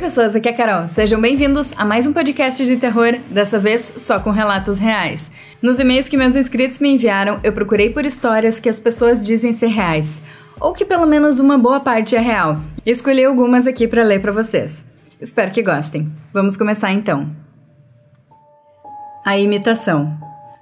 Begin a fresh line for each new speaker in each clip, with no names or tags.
pessoas, aqui é a Carol. Sejam bem-vindos a mais um podcast de terror, dessa vez só com relatos reais. Nos e-mails que meus inscritos me enviaram, eu procurei por histórias que as pessoas dizem ser reais, ou que pelo menos uma boa parte é real, e escolhi algumas aqui para ler para vocês. Espero que gostem. Vamos começar então. A imitação.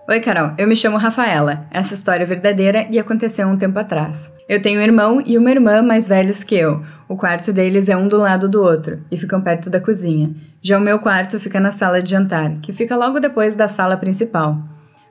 Oi, Carol. Eu me chamo Rafaela. Essa história é verdadeira e aconteceu um tempo atrás. Eu tenho um irmão e uma irmã mais velhos que eu. O quarto deles é um do lado do outro e ficam perto da cozinha. Já o meu quarto fica na sala de jantar, que fica logo depois da sala principal.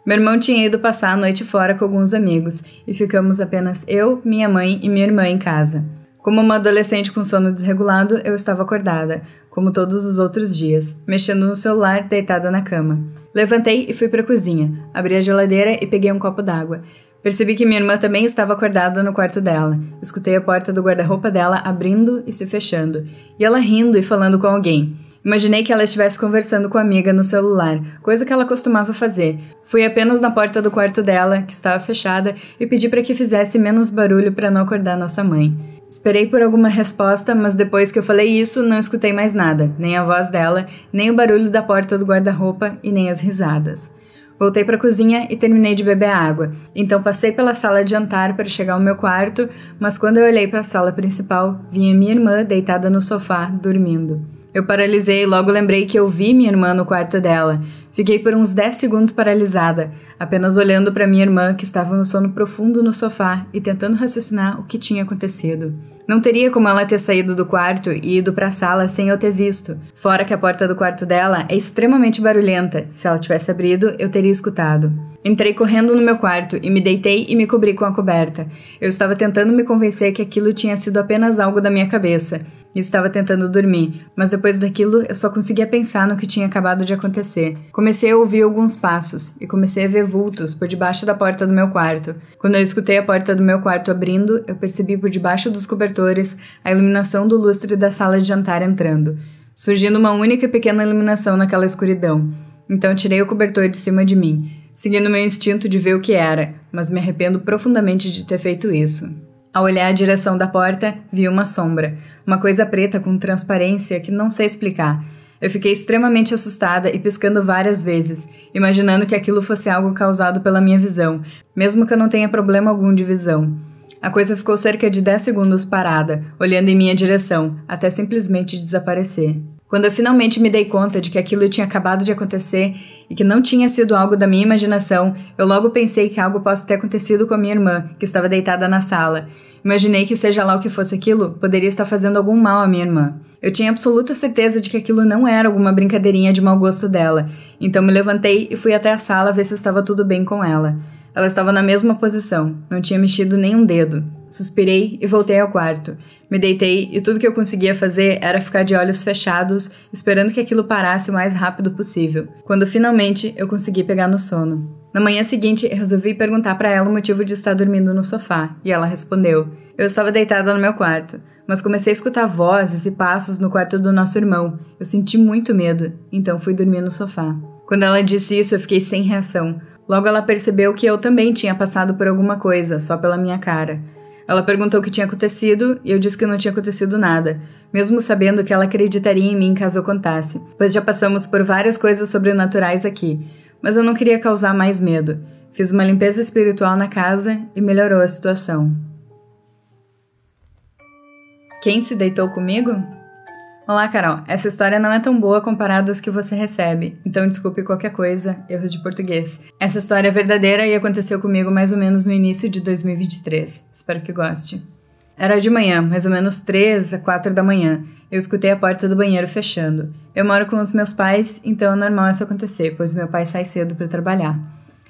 Meu irmão tinha ido passar a noite fora com alguns amigos e ficamos apenas eu, minha mãe e minha irmã em casa. Como uma adolescente com sono desregulado, eu estava acordada, como todos os outros dias, mexendo no celular deitada na cama. Levantei e fui para a cozinha, abri a geladeira e peguei um copo d'água. Percebi que minha irmã também estava acordada no quarto dela. Escutei a porta do guarda-roupa dela abrindo e se fechando, e ela rindo e falando com alguém. Imaginei que ela estivesse conversando com a amiga no celular, coisa que ela costumava fazer. Fui apenas na porta do quarto dela, que estava fechada, e pedi para que fizesse menos barulho para não acordar nossa mãe. Esperei por alguma resposta, mas depois que eu falei isso, não escutei mais nada, nem a voz dela, nem o barulho da porta do guarda-roupa e nem as risadas. Voltei para a cozinha e terminei de beber água. Então passei pela sala de jantar para chegar ao meu quarto, mas quando eu olhei para a sala principal, vi minha irmã deitada no sofá, dormindo. Eu paralisei e logo lembrei que eu vi minha irmã no quarto dela. Fiquei por uns 10 segundos paralisada, apenas olhando para minha irmã que estava no sono profundo no sofá e tentando raciocinar o que tinha acontecido. Não teria como ela ter saído do quarto e ido para a sala sem eu ter visto. Fora que a porta do quarto dela é extremamente barulhenta. Se ela tivesse abrido, eu teria escutado. Entrei correndo no meu quarto e me deitei e me cobri com a coberta. Eu estava tentando me convencer que aquilo tinha sido apenas algo da minha cabeça. E estava tentando dormir, mas depois daquilo eu só conseguia pensar no que tinha acabado de acontecer. Comecei a ouvir alguns passos e comecei a ver vultos por debaixo da porta do meu quarto. Quando eu escutei a porta do meu quarto abrindo, eu percebi por debaixo dos cobertores a iluminação do lustre da sala de jantar entrando, surgindo uma única e pequena iluminação naquela escuridão. Então tirei o cobertor de cima de mim seguindo meu instinto de ver o que era, mas me arrependo profundamente de ter feito isso. Ao olhar a direção da porta, vi uma sombra, uma coisa preta com transparência que não sei explicar. Eu fiquei extremamente assustada e piscando várias vezes, imaginando que aquilo fosse algo causado pela minha visão, mesmo que eu não tenha problema algum de visão. A coisa ficou cerca de 10 segundos parada, olhando em minha direção, até simplesmente desaparecer. Quando eu finalmente me dei conta de que aquilo tinha acabado de acontecer e que não tinha sido algo da minha imaginação, eu logo pensei que algo possa ter acontecido com a minha irmã, que estava deitada na sala. Imaginei que, seja lá o que fosse aquilo, poderia estar fazendo algum mal à minha irmã. Eu tinha absoluta certeza de que aquilo não era alguma brincadeirinha de mau gosto dela, então me levantei e fui até a sala ver se estava tudo bem com ela. Ela estava na mesma posição, não tinha mexido nem um dedo. Suspirei e voltei ao quarto. Me deitei e tudo que eu conseguia fazer era ficar de olhos fechados, esperando que aquilo parasse o mais rápido possível. Quando finalmente eu consegui pegar no sono. Na manhã seguinte, resolvi perguntar para ela o motivo de estar dormindo no sofá, e ela respondeu: Eu estava deitada no meu quarto, mas comecei a escutar vozes e passos no quarto do nosso irmão. Eu senti muito medo, então fui dormir no sofá. Quando ela disse isso, eu fiquei sem reação. Logo ela percebeu que eu também tinha passado por alguma coisa, só pela minha cara. Ela perguntou o que tinha acontecido e eu disse que não tinha acontecido nada, mesmo sabendo que ela acreditaria em mim caso eu contasse, pois já passamos por várias coisas sobrenaturais aqui, mas eu não queria causar mais medo. Fiz uma limpeza espiritual na casa e melhorou a situação. Quem se deitou comigo? Olá, Carol. Essa história não é tão boa comparada às que você recebe, então desculpe qualquer coisa, erros de português. Essa história é verdadeira e aconteceu comigo mais ou menos no início de 2023. Espero que goste. Era de manhã, mais ou menos 3 a 4 da manhã. Eu escutei a porta do banheiro fechando. Eu moro com os meus pais, então é normal isso acontecer, pois meu pai sai cedo para trabalhar.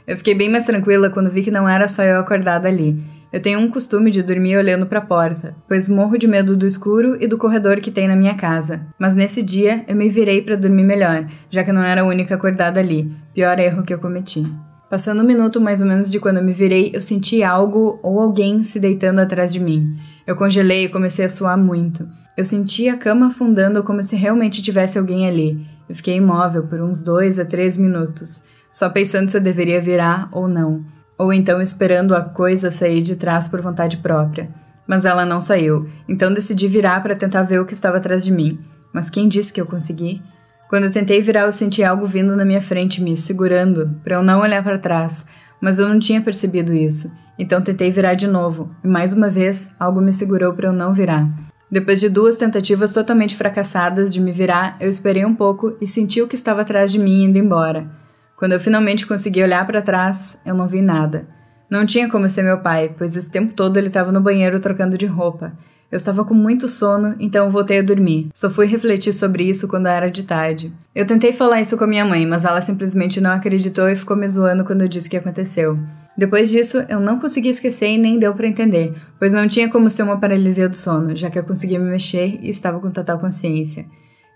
Eu fiquei bem mais tranquila quando vi que não era só eu acordada ali. Eu tenho um costume de dormir olhando para a porta, pois morro de medo do escuro e do corredor que tem na minha casa. Mas nesse dia eu me virei para dormir melhor, já que não era a única acordada ali. Pior erro que eu cometi. Passando um minuto mais ou menos de quando eu me virei, eu senti algo ou alguém se deitando atrás de mim. Eu congelei e comecei a suar muito. Eu senti a cama afundando como se realmente tivesse alguém ali. Eu fiquei imóvel por uns dois a três minutos, só pensando se eu deveria virar ou não ou então esperando a coisa sair de trás por vontade própria. Mas ela não saiu, então decidi virar para tentar ver o que estava atrás de mim. Mas quem disse que eu consegui? Quando eu tentei virar, eu senti algo vindo na minha frente, me segurando, para eu não olhar para trás, mas eu não tinha percebido isso. Então tentei virar de novo, e mais uma vez algo me segurou para eu não virar. Depois de duas tentativas totalmente fracassadas de me virar, eu esperei um pouco e senti o que estava atrás de mim indo embora. Quando eu finalmente consegui olhar para trás, eu não vi nada. Não tinha como ser meu pai, pois esse tempo todo ele estava no banheiro trocando de roupa. Eu estava com muito sono, então voltei a dormir. Só fui refletir sobre isso quando era de tarde. Eu tentei falar isso com a minha mãe, mas ela simplesmente não acreditou e ficou me zoando quando eu disse que aconteceu. Depois disso, eu não consegui esquecer e nem deu para entender, pois não tinha como ser uma paralisia do sono, já que eu conseguia me mexer e estava com total consciência.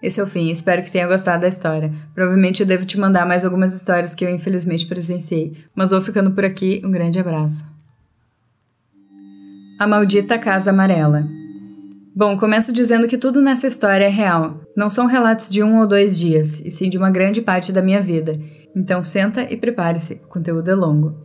Esse é o fim, espero que tenha gostado da história. Provavelmente eu devo te mandar mais algumas histórias que eu infelizmente presenciei, mas vou ficando por aqui. Um grande abraço. A Maldita Casa Amarela Bom, começo dizendo que tudo nessa história é real. Não são relatos de um ou dois dias, e sim de uma grande parte da minha vida. Então senta e prepare-se, o conteúdo é longo.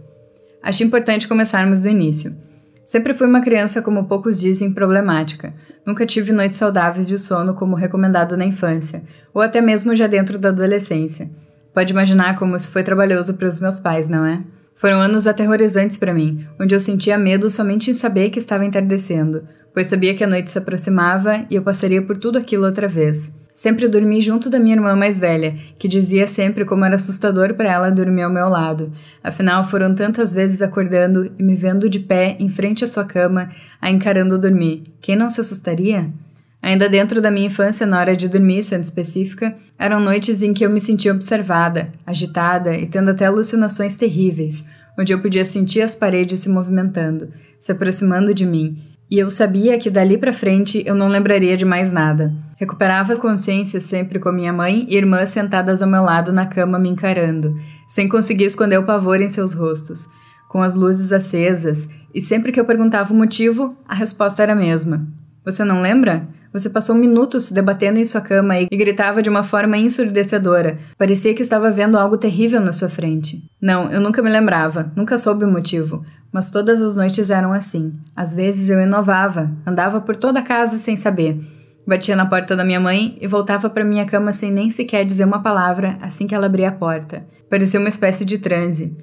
Acho importante começarmos do início. Sempre fui uma criança, como poucos dizem, problemática. Nunca tive noites saudáveis de sono como recomendado na infância, ou até mesmo já dentro da adolescência. Pode imaginar como isso foi trabalhoso para os meus pais, não é? Foram anos aterrorizantes para mim, onde eu sentia medo somente em saber que estava entardecendo, pois sabia que a noite se aproximava e eu passaria por tudo aquilo outra vez. Sempre dormi junto da minha irmã mais velha, que dizia sempre como era assustador para ela dormir ao meu lado. Afinal, foram tantas vezes acordando e me vendo de pé em frente à sua cama, a encarando dormir. Quem não se assustaria? Ainda dentro da minha infância, na hora de dormir, sendo específica, eram noites em que eu me sentia observada, agitada e tendo até alucinações terríveis, onde eu podia sentir as paredes se movimentando, se aproximando de mim, e eu sabia que dali para frente eu não lembraria de mais nada. Recuperava a consciência sempre com minha mãe e irmã sentadas ao meu lado na cama me encarando, sem conseguir esconder o pavor em seus rostos, com as luzes acesas, e sempre que eu perguntava o motivo, a resposta era a mesma. Você não lembra? Você passou minutos debatendo em sua cama e gritava de uma forma ensurdecedora. Parecia que estava vendo algo terrível na sua frente. Não, eu nunca me lembrava, nunca soube o motivo. Mas todas as noites eram assim. Às vezes eu inovava, andava por toda a casa sem saber. Batia na porta da minha mãe e voltava para minha cama sem nem sequer dizer uma palavra assim que ela abria a porta. Parecia uma espécie de transe.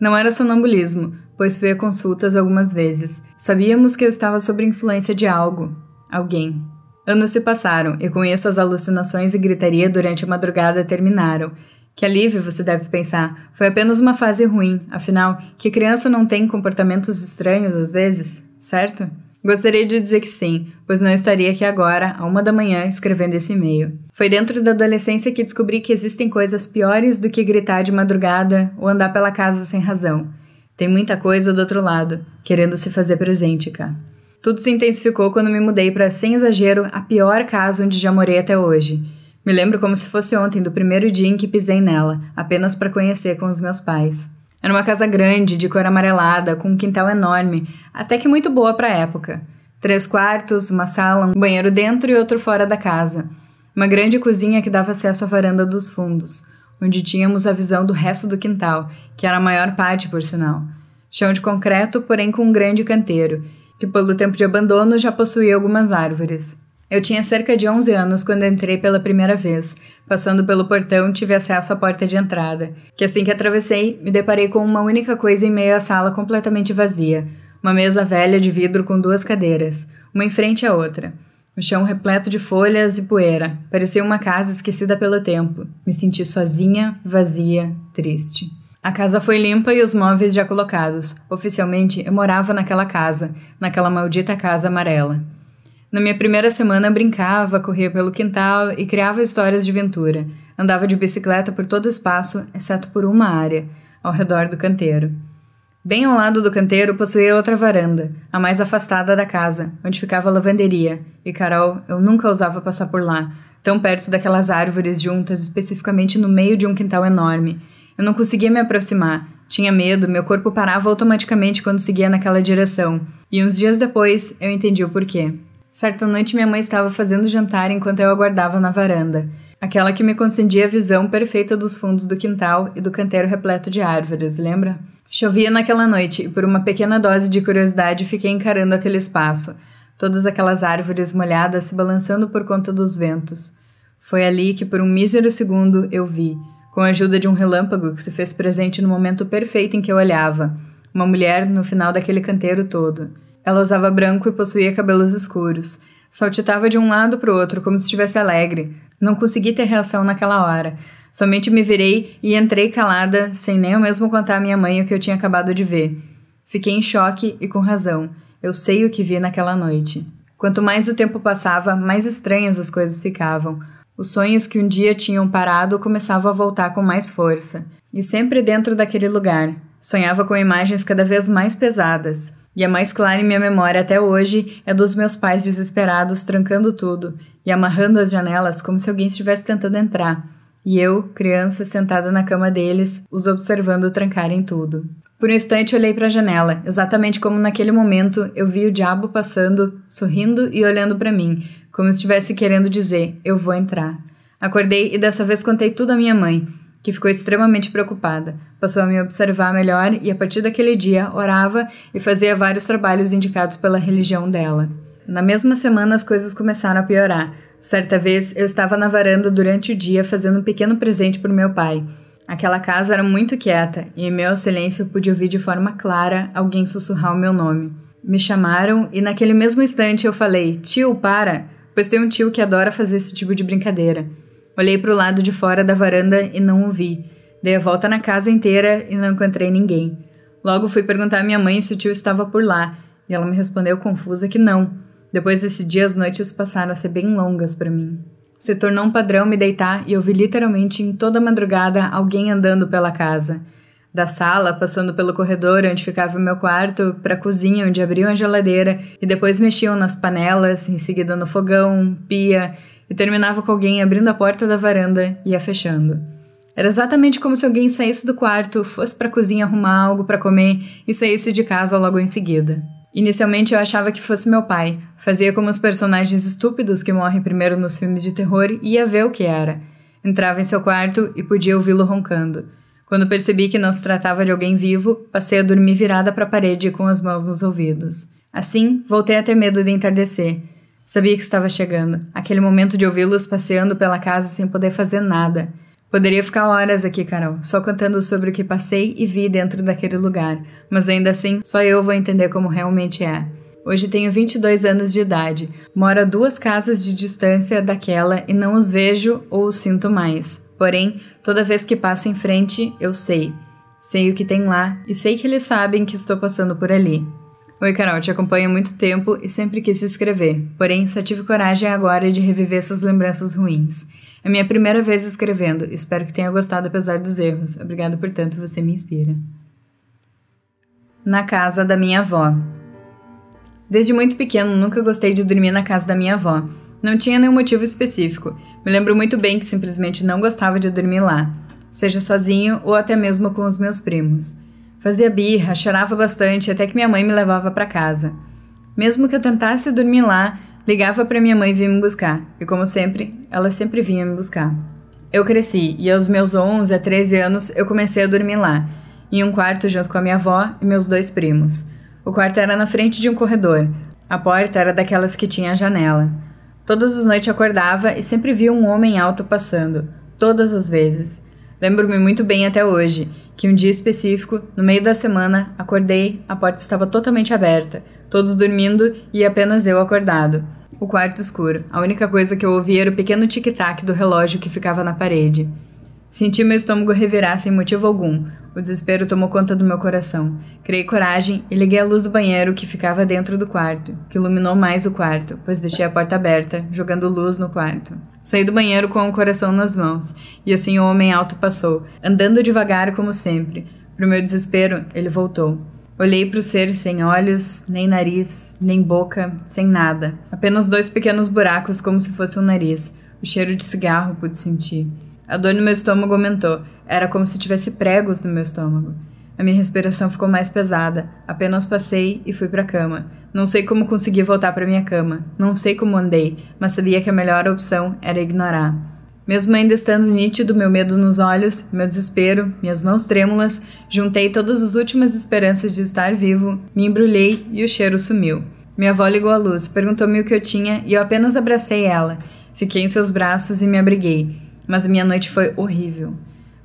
Não era sonambulismo, pois fui a consultas algumas vezes. Sabíamos que eu estava sob influência de algo, alguém. Anos se passaram e com isso as alucinações e gritaria durante a madrugada terminaram. Que alívio, você deve pensar. Foi apenas uma fase ruim, afinal, que criança não tem comportamentos estranhos às vezes, certo? Gostaria de dizer que sim, pois não estaria aqui agora, a uma da manhã, escrevendo esse e-mail. Foi dentro da adolescência que descobri que existem coisas piores do que gritar de madrugada ou andar pela casa sem razão. Tem muita coisa do outro lado, querendo se fazer presente cá. Tudo se intensificou quando me mudei para, sem exagero, a pior casa onde já morei até hoje. Me lembro como se fosse ontem do primeiro dia em que pisei nela, apenas para conhecer com os meus pais. Era uma casa grande, de cor amarelada, com um quintal enorme, até que muito boa para a época. Três quartos, uma sala, um banheiro dentro e outro fora da casa. Uma grande cozinha que dava acesso à varanda dos fundos, onde tínhamos a visão do resto do quintal, que era a maior parte, por sinal. Chão de concreto, porém com um grande canteiro, que pelo tempo de abandono já possuía algumas árvores. Eu tinha cerca de 11 anos quando entrei pela primeira vez. Passando pelo portão, tive acesso à porta de entrada, que assim que atravessei, me deparei com uma única coisa em meio à sala completamente vazia. Uma mesa velha de vidro com duas cadeiras, uma em frente à outra. O chão repleto de folhas e poeira. Parecia uma casa esquecida pelo tempo. Me senti sozinha, vazia, triste. A casa foi limpa e os móveis já colocados. Oficialmente, eu morava naquela casa, naquela maldita casa amarela. Na minha primeira semana, brincava, corria pelo quintal e criava histórias de aventura. Andava de bicicleta por todo o espaço, exceto por uma área, ao redor do canteiro. Bem ao lado do canteiro possuía outra varanda, a mais afastada da casa, onde ficava a lavanderia, e Carol, eu nunca ousava passar por lá, tão perto daquelas árvores juntas, especificamente no meio de um quintal enorme eu não conseguia me aproximar. Tinha medo, meu corpo parava automaticamente quando seguia naquela direção. E uns dias depois, eu entendi o porquê. Certa noite, minha mãe estava fazendo jantar enquanto eu aguardava na varanda. Aquela que me concedia a visão perfeita dos fundos do quintal e do canteiro repleto de árvores, lembra? Chovia naquela noite e, por uma pequena dose de curiosidade, fiquei encarando aquele espaço. Todas aquelas árvores molhadas se balançando por conta dos ventos. Foi ali que, por um mísero segundo, eu vi, com a ajuda de um relâmpago que se fez presente no momento perfeito em que eu olhava, uma mulher no final daquele canteiro todo. Ela usava branco e possuía cabelos escuros. Saltitava de um lado para o outro como se estivesse alegre. Não consegui ter reação naquela hora. Somente me virei e entrei calada, sem nem eu mesmo contar à minha mãe o que eu tinha acabado de ver. Fiquei em choque e com razão. Eu sei o que vi naquela noite. Quanto mais o tempo passava, mais estranhas as coisas ficavam. Os sonhos que um dia tinham parado começavam a voltar com mais força. E sempre dentro daquele lugar. Sonhava com imagens cada vez mais pesadas. E a mais clara em minha memória até hoje é dos meus pais desesperados trancando tudo e amarrando as janelas como se alguém estivesse tentando entrar. E eu, criança, sentada na cama deles, os observando trancarem tudo. Por um instante olhei para a janela, exatamente como naquele momento eu vi o diabo passando, sorrindo e olhando para mim, como se estivesse querendo dizer: Eu vou entrar. Acordei e dessa vez contei tudo à minha mãe, que ficou extremamente preocupada. Passou a me observar melhor e a partir daquele dia orava e fazia vários trabalhos indicados pela religião dela. Na mesma semana as coisas começaram a piorar. Certa vez eu estava na varanda durante o dia fazendo um pequeno presente para o meu pai. Aquela casa era muito quieta e em meu silêncio pude ouvir de forma clara alguém sussurrar o meu nome. Me chamaram e naquele mesmo instante eu falei: Tio, para! Pois tem um tio que adora fazer esse tipo de brincadeira. Olhei para o lado de fora da varanda e não o vi. Dei a volta na casa inteira e não encontrei ninguém. Logo fui perguntar à minha mãe se o tio estava por lá e ela me respondeu confusa que não. Depois desse dia, as noites passaram a ser bem longas para mim. Se tornou um padrão me deitar e ouvi literalmente em toda madrugada alguém andando pela casa. Da sala, passando pelo corredor onde ficava o meu quarto, para a cozinha onde abriam a geladeira e depois mexiam nas panelas, em seguida no fogão, pia, e terminava com alguém abrindo a porta da varanda e a fechando. Era exatamente como se alguém saísse do quarto, fosse para a cozinha arrumar algo para comer e saísse de casa logo em seguida. Inicialmente eu achava que fosse meu pai. Fazia como os personagens estúpidos que morrem primeiro nos filmes de terror e ia ver o que era. Entrava em seu quarto e podia ouvi-lo roncando. Quando percebi que não se tratava de alguém vivo, passei a dormir virada para a parede com as mãos nos ouvidos. Assim, voltei a ter medo de entardecer. Sabia que estava chegando, aquele momento de ouvi-los passeando pela casa sem poder fazer nada. Poderia ficar horas aqui, Carol, só contando sobre o que passei e vi dentro daquele lugar, mas ainda assim, só eu vou entender como realmente é. Hoje tenho 22 anos de idade, moro a duas casas de distância daquela e não os vejo ou os sinto mais. Porém, toda vez que passo em frente, eu sei. Sei o que tem lá e sei que eles sabem que estou passando por ali. Oi, Carol, te acompanho há muito tempo e sempre quis te escrever, porém só tive coragem agora de reviver essas lembranças ruins. É minha primeira vez escrevendo. Espero que tenha gostado apesar dos erros. Obrigado por tanto, você me inspira. Na casa da minha avó. Desde muito pequeno, nunca gostei de dormir na casa da minha avó. Não tinha nenhum motivo específico. Me lembro muito bem que simplesmente não gostava de dormir lá, seja sozinho ou até mesmo com os meus primos. Fazia birra, chorava bastante até que minha mãe me levava para casa. Mesmo que eu tentasse dormir lá, Ligava para minha mãe vir me buscar, e como sempre, ela sempre vinha me buscar. Eu cresci e aos meus 11 a 13 anos eu comecei a dormir lá, em um quarto junto com a minha avó e meus dois primos. O quarto era na frente de um corredor. A porta era daquelas que tinha janela. Todas as noites acordava e sempre via um homem alto passando, todas as vezes. Lembro-me muito bem até hoje que um dia específico, no meio da semana, acordei, a porta estava totalmente aberta, todos dormindo e apenas eu acordado. O quarto escuro. A única coisa que eu ouvia era o pequeno tic-tac do relógio que ficava na parede. Senti meu estômago revirar sem motivo algum. O desespero tomou conta do meu coração. Criei coragem e liguei a luz do banheiro que ficava dentro do quarto, que iluminou mais o quarto, pois deixei a porta aberta, jogando luz no quarto. Saí do banheiro com o coração nas mãos, e assim o homem alto passou, andando devagar como sempre. Pro meu desespero, ele voltou. Olhei para o ser sem olhos, nem nariz, nem boca, sem nada. Apenas dois pequenos buracos como se fosse um nariz. O cheiro de cigarro pude sentir. A dor no meu estômago aumentou. Era como se tivesse pregos no meu estômago. A minha respiração ficou mais pesada. Apenas passei e fui para a cama. Não sei como consegui voltar para minha cama. Não sei como andei, mas sabia que a melhor opção era ignorar. Mesmo ainda estando nítido meu medo nos olhos, meu desespero, minhas mãos trêmulas, juntei todas as últimas esperanças de estar vivo, me embrulhei e o cheiro sumiu. Minha avó ligou a luz, perguntou-me o que eu tinha e eu apenas abracei ela. Fiquei em seus braços e me abriguei, mas minha noite foi horrível.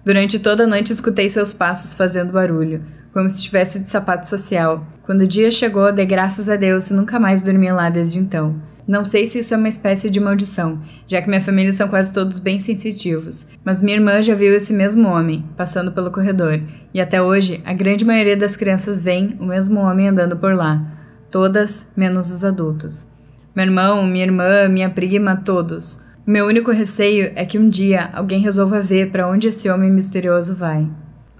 Durante toda a noite escutei seus passos fazendo barulho, como se estivesse de sapato social. Quando o dia chegou, dei graças a Deus e nunca mais dormi lá desde então. Não sei se isso é uma espécie de maldição, já que minha família são quase todos bem sensitivos, mas minha irmã já viu esse mesmo homem passando pelo corredor, e até hoje a grande maioria das crianças vê o mesmo homem andando por lá, todas menos os adultos. Meu irmão, minha irmã, minha prima, todos. Meu único receio é que um dia alguém resolva ver para onde esse homem misterioso vai.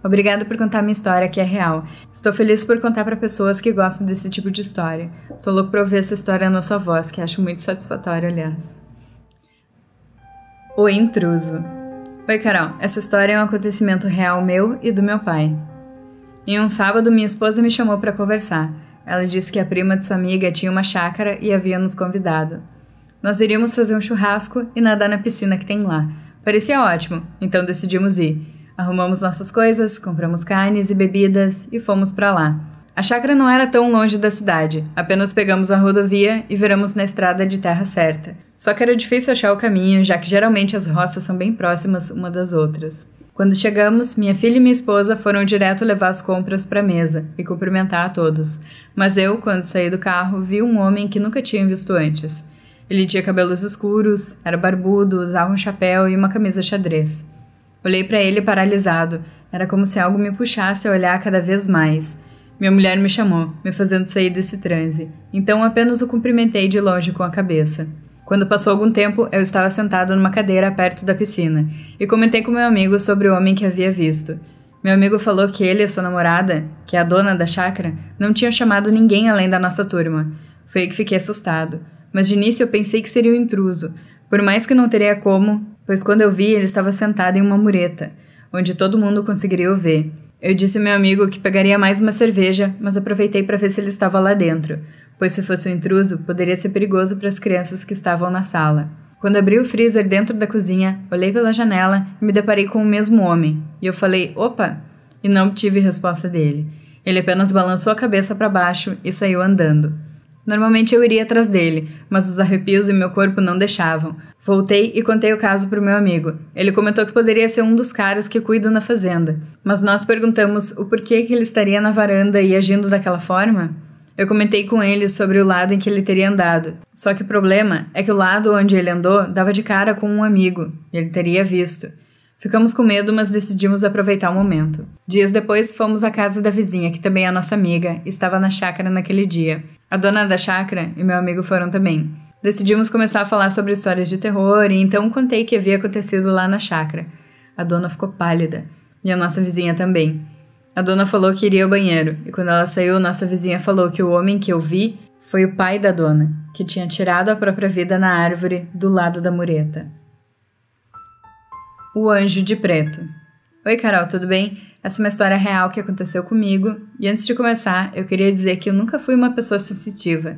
Obrigada por contar minha história, que é real. Estou feliz por contar para pessoas que gostam desse tipo de história. Sou louco para ouvir essa história na sua voz, que acho muito satisfatória, aliás. O intruso. Oi, Carol. Essa história é um acontecimento real meu e do meu pai. Em um sábado, minha esposa me chamou para conversar. Ela disse que a prima de sua amiga tinha uma chácara e havia nos convidado. Nós iríamos fazer um churrasco e nadar na piscina que tem lá. Parecia ótimo, então decidimos ir. Arrumamos nossas coisas, compramos carnes e bebidas e fomos para lá. A chácara não era tão longe da cidade, apenas pegamos a rodovia e viramos na estrada de terra certa. Só que era difícil achar o caminho, já que geralmente as roças são bem próximas uma das outras. Quando chegamos, minha filha e minha esposa foram direto levar as compras para a mesa e cumprimentar a todos. Mas eu, quando saí do carro, vi um homem que nunca tinha visto antes. Ele tinha cabelos escuros, era barbudo, usava um chapéu e uma camisa xadrez. Olhei para ele paralisado. Era como se algo me puxasse a olhar cada vez mais. Minha mulher me chamou, me fazendo sair desse transe. Então apenas o cumprimentei de longe com a cabeça. Quando passou algum tempo, eu estava sentado numa cadeira perto da piscina e comentei com meu amigo sobre o homem que havia visto. Meu amigo falou que ele e sua namorada, que é a dona da chácara, não tinham chamado ninguém além da nossa turma. Foi aí que fiquei assustado. Mas de início eu pensei que seria um intruso, por mais que não teria como, pois quando eu vi ele estava sentado em uma mureta, onde todo mundo conseguiria o ver. Eu disse ao meu amigo que pegaria mais uma cerveja, mas aproveitei para ver se ele estava lá dentro, pois se fosse um intruso, poderia ser perigoso para as crianças que estavam na sala. Quando abri o freezer dentro da cozinha, olhei pela janela e me deparei com o mesmo homem, e eu falei: "Opa!" e não obtive resposta dele. Ele apenas balançou a cabeça para baixo e saiu andando. Normalmente eu iria atrás dele, mas os arrepios em meu corpo não deixavam. Voltei e contei o caso para o meu amigo. Ele comentou que poderia ser um dos caras que cuidam na fazenda. Mas nós perguntamos o porquê que ele estaria na varanda e agindo daquela forma. Eu comentei com ele sobre o lado em que ele teria andado. Só que o problema é que o lado onde ele andou dava de cara com um amigo, e ele teria visto. Ficamos com medo, mas decidimos aproveitar o momento. Dias depois, fomos à casa da vizinha, que também é nossa amiga, estava na chácara naquele dia. A dona da chácara e meu amigo foram também. Decidimos começar a falar sobre histórias de terror e então contei o que havia acontecido lá na chácara. A dona ficou pálida e a nossa vizinha também. A dona falou que iria ao banheiro e quando ela saiu, nossa vizinha falou que o homem que eu vi foi o pai da dona, que tinha tirado a própria vida na árvore do lado da mureta. O Anjo de Preto. Oi, Carol, tudo bem? Essa é uma história real que aconteceu comigo, e antes de começar, eu queria dizer que eu nunca fui uma pessoa sensitiva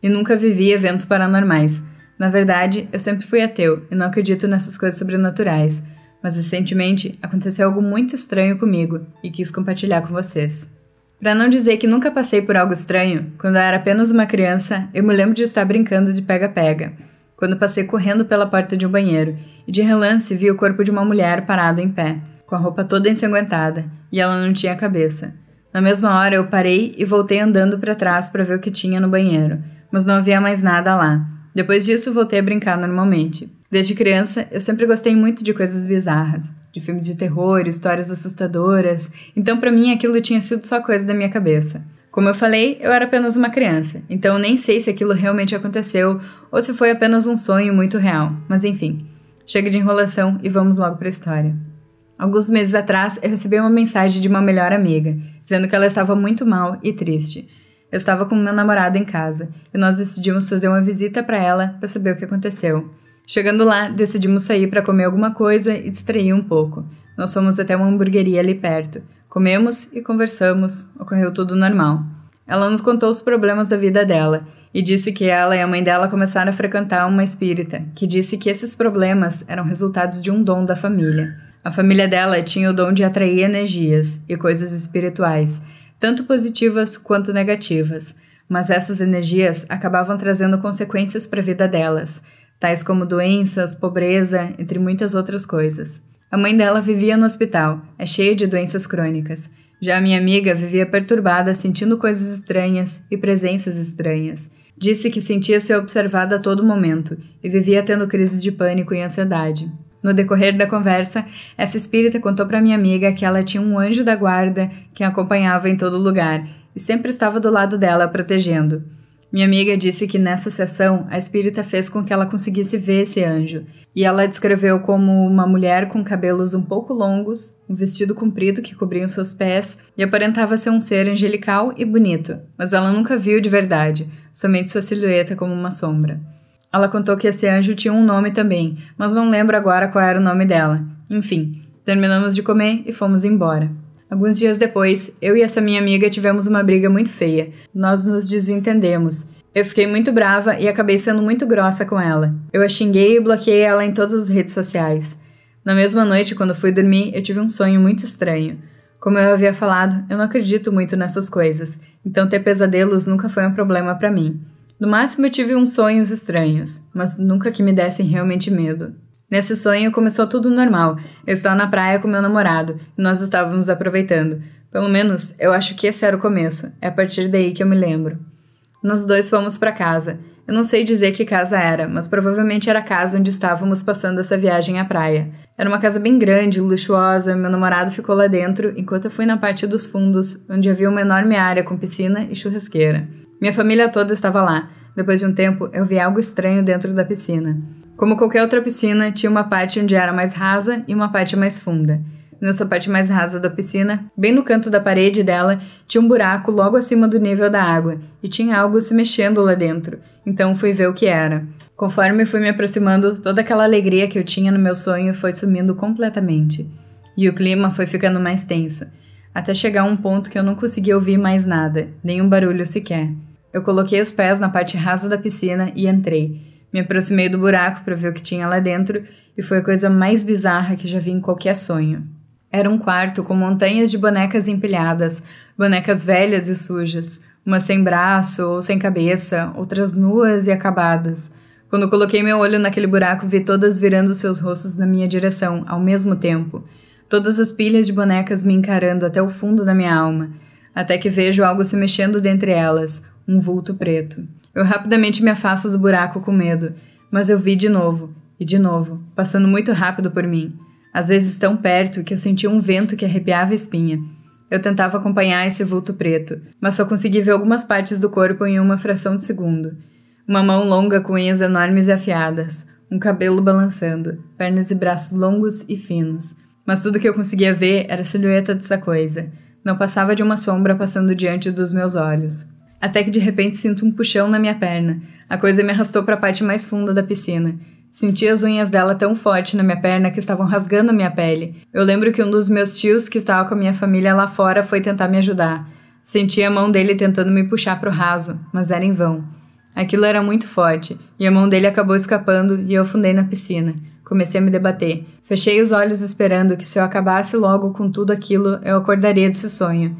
e nunca vivi eventos paranormais. Na verdade, eu sempre fui ateu e não acredito nessas coisas sobrenaturais, mas recentemente aconteceu algo muito estranho comigo e quis compartilhar com vocês. Para não dizer que nunca passei por algo estranho, quando eu era apenas uma criança, eu me lembro de estar brincando de pega-pega, quando passei correndo pela porta de um banheiro e de relance vi o corpo de uma mulher parado em pé com a roupa toda ensanguentada, e ela não tinha cabeça. Na mesma hora eu parei e voltei andando para trás para ver o que tinha no banheiro, mas não havia mais nada lá. Depois disso, voltei a brincar normalmente. Desde criança, eu sempre gostei muito de coisas bizarras, de filmes de terror, histórias assustadoras, então para mim aquilo tinha sido só coisa da minha cabeça. Como eu falei, eu era apenas uma criança, então nem sei se aquilo realmente aconteceu ou se foi apenas um sonho muito real, mas enfim. Chega de enrolação e vamos logo para a história. Alguns meses atrás, eu recebi uma mensagem de uma melhor amiga, dizendo que ela estava muito mal e triste. Eu estava com meu namorado em casa e nós decidimos fazer uma visita para ela para saber o que aconteceu. Chegando lá, decidimos sair para comer alguma coisa e distrair um pouco. Nós fomos até uma hamburgueria ali perto. Comemos e conversamos, ocorreu tudo normal. Ela nos contou os problemas da vida dela e disse que ela e a mãe dela começaram a frequentar uma espírita, que disse que esses problemas eram resultados de um dom da família. A família dela tinha o dom de atrair energias e coisas espirituais, tanto positivas quanto negativas, mas essas energias acabavam trazendo consequências para a vida delas, tais como doenças, pobreza, entre muitas outras coisas. A mãe dela vivia no hospital, é cheia de doenças crônicas. Já a minha amiga vivia perturbada, sentindo coisas estranhas e presenças estranhas. Disse que sentia ser observada a todo momento e vivia tendo crises de pânico e ansiedade. No decorrer da conversa, essa espírita contou para minha amiga que ela tinha um anjo da guarda que a acompanhava em todo lugar e sempre estava do lado dela protegendo. Minha amiga disse que nessa sessão a espírita fez com que ela conseguisse ver esse anjo, e ela descreveu como uma mulher com cabelos um pouco longos, um vestido comprido que cobria os seus pés e aparentava ser um ser angelical e bonito, mas ela nunca viu de verdade, somente sua silhueta como uma sombra. Ela contou que esse anjo tinha um nome também, mas não lembro agora qual era o nome dela. Enfim, terminamos de comer e fomos embora. Alguns dias depois, eu e essa minha amiga tivemos uma briga muito feia. Nós nos desentendemos. Eu fiquei muito brava e acabei sendo muito grossa com ela. Eu a xinguei e bloqueei ela em todas as redes sociais. Na mesma noite, quando fui dormir, eu tive um sonho muito estranho. Como eu havia falado, eu não acredito muito nessas coisas, então ter pesadelos nunca foi um problema para mim. No máximo eu tive uns sonhos estranhos, mas nunca que me dessem realmente medo. Nesse sonho começou tudo normal. Eu estava na praia com meu namorado e nós estávamos aproveitando. Pelo menos eu acho que esse era o começo. É a partir daí que eu me lembro. Nós dois fomos para casa. Eu não sei dizer que casa era, mas provavelmente era a casa onde estávamos passando essa viagem à praia. Era uma casa bem grande, luxuosa. Meu namorado ficou lá dentro, enquanto eu fui na parte dos fundos, onde havia uma enorme área com piscina e churrasqueira. Minha família toda estava lá. Depois de um tempo, eu vi algo estranho dentro da piscina. Como qualquer outra piscina, tinha uma parte onde era mais rasa e uma parte mais funda. Nessa parte mais rasa da piscina, bem no canto da parede dela, tinha um buraco logo acima do nível da água, e tinha algo se mexendo lá dentro, então fui ver o que era. Conforme fui me aproximando, toda aquela alegria que eu tinha no meu sonho foi sumindo completamente. E o clima foi ficando mais tenso, até chegar a um ponto que eu não conseguia ouvir mais nada, nenhum barulho sequer. Eu coloquei os pés na parte rasa da piscina e entrei. Me aproximei do buraco para ver o que tinha lá dentro e foi a coisa mais bizarra que já vi em qualquer sonho. Era um quarto com montanhas de bonecas empilhadas, bonecas velhas e sujas, umas sem braço ou sem cabeça, outras nuas e acabadas. Quando coloquei meu olho naquele buraco, vi todas virando seus rostos na minha direção, ao mesmo tempo. Todas as pilhas de bonecas me encarando até o fundo da minha alma, até que vejo algo se mexendo dentre elas, um vulto preto. Eu rapidamente me afasto do buraco com medo, mas eu vi de novo, e de novo, passando muito rápido por mim. Às vezes tão perto que eu sentia um vento que arrepiava a espinha. Eu tentava acompanhar esse vulto preto, mas só consegui ver algumas partes do corpo em uma fração de segundo. Uma mão longa com unhas enormes e afiadas, um cabelo balançando, pernas e braços longos e finos. Mas tudo que eu conseguia ver era a silhueta dessa coisa. Não passava de uma sombra passando diante dos meus olhos até que de repente sinto um puxão na minha perna. A coisa me arrastou para a parte mais funda da piscina. Senti as unhas dela tão forte na minha perna que estavam rasgando a minha pele. Eu lembro que um dos meus tios, que estava com a minha família lá fora, foi tentar me ajudar. Senti a mão dele tentando me puxar para o raso, mas era em vão. Aquilo era muito forte, e a mão dele acabou escapando e eu afundei na piscina. Comecei a me debater. Fechei os olhos esperando que se eu acabasse logo com tudo aquilo, eu acordaria desse sonho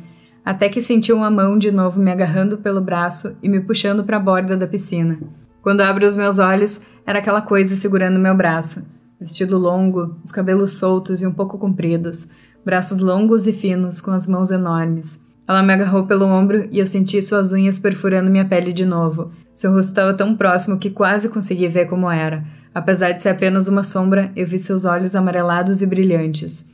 até que senti uma mão de novo me agarrando pelo braço e me puxando para a borda da piscina. Quando abro os meus olhos, era aquela coisa segurando meu braço. Vestido longo, os cabelos soltos e um pouco compridos, braços longos e finos com as mãos enormes. Ela me agarrou pelo ombro e eu senti suas unhas perfurando minha pele de novo. Seu rosto estava tão próximo que quase consegui ver como era. Apesar de ser apenas uma sombra, eu vi seus olhos amarelados e brilhantes.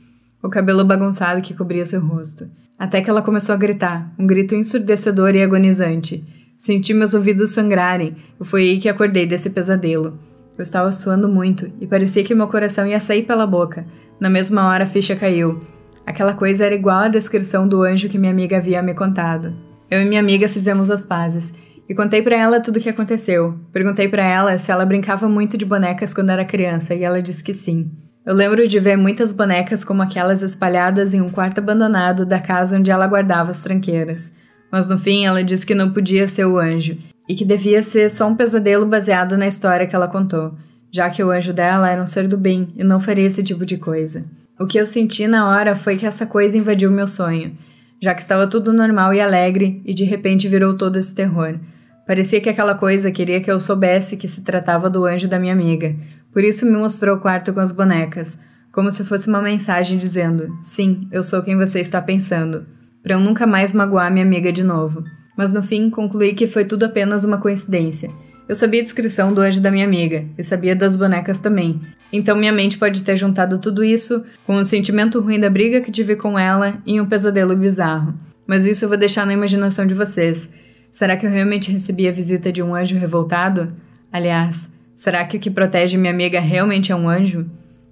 O cabelo bagunçado que cobria seu rosto. Até que ela começou a gritar, um grito ensurdecedor e agonizante. Senti meus ouvidos sangrarem e foi aí que acordei desse pesadelo. Eu estava suando muito e parecia que meu coração ia sair pela boca. Na mesma hora a ficha caiu. Aquela coisa era igual à descrição do anjo que minha amiga havia me contado. Eu e minha amiga fizemos as pazes e contei para ela tudo o que aconteceu. Perguntei para ela se ela brincava muito de bonecas quando era criança e ela disse que sim. Eu lembro de ver muitas bonecas como aquelas espalhadas em um quarto abandonado da casa onde ela guardava as tranqueiras. Mas no fim ela disse que não podia ser o anjo e que devia ser só um pesadelo baseado na história que ela contou, já que o anjo dela era um ser do bem e não faria esse tipo de coisa. O que eu senti na hora foi que essa coisa invadiu meu sonho, já que estava tudo normal e alegre e de repente virou todo esse terror. Parecia que aquela coisa queria que eu soubesse que se tratava do anjo da minha amiga. Por isso me mostrou o quarto com as bonecas, como se fosse uma mensagem dizendo: Sim, eu sou quem você está pensando, para eu nunca mais magoar minha amiga de novo. Mas no fim concluí que foi tudo apenas uma coincidência. Eu sabia a descrição do anjo da minha amiga e sabia das bonecas também. Então minha mente pode ter juntado tudo isso com o sentimento ruim da briga que tive com ela e um pesadelo bizarro. Mas isso eu vou deixar na imaginação de vocês. Será que eu realmente recebi a visita de um anjo revoltado? Aliás, será que o que protege minha amiga realmente é um anjo?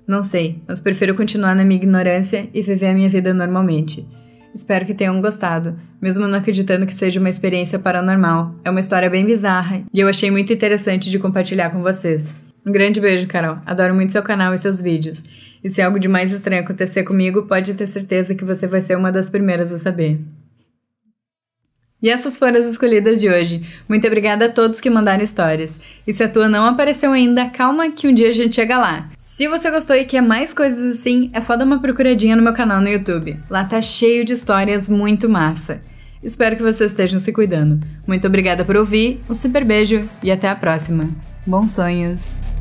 Não sei, mas prefiro continuar na minha ignorância e viver a minha vida normalmente. Espero que tenham gostado, mesmo não acreditando que seja uma experiência paranormal. É uma história bem bizarra e eu achei muito interessante de compartilhar com vocês. Um grande beijo, Carol. Adoro muito seu canal e seus vídeos. E se algo de mais estranho acontecer comigo, pode ter certeza que você vai ser uma das primeiras a saber. E essas foram as escolhidas de hoje. Muito obrigada a todos que mandaram histórias. E se a tua não apareceu ainda, calma que um dia a gente chega lá. Se você gostou e quer mais coisas assim, é só dar uma procuradinha no meu canal no YouTube. Lá tá cheio de histórias muito massa. Espero que vocês estejam se cuidando. Muito obrigada por ouvir, um super beijo e até a próxima. Bons sonhos!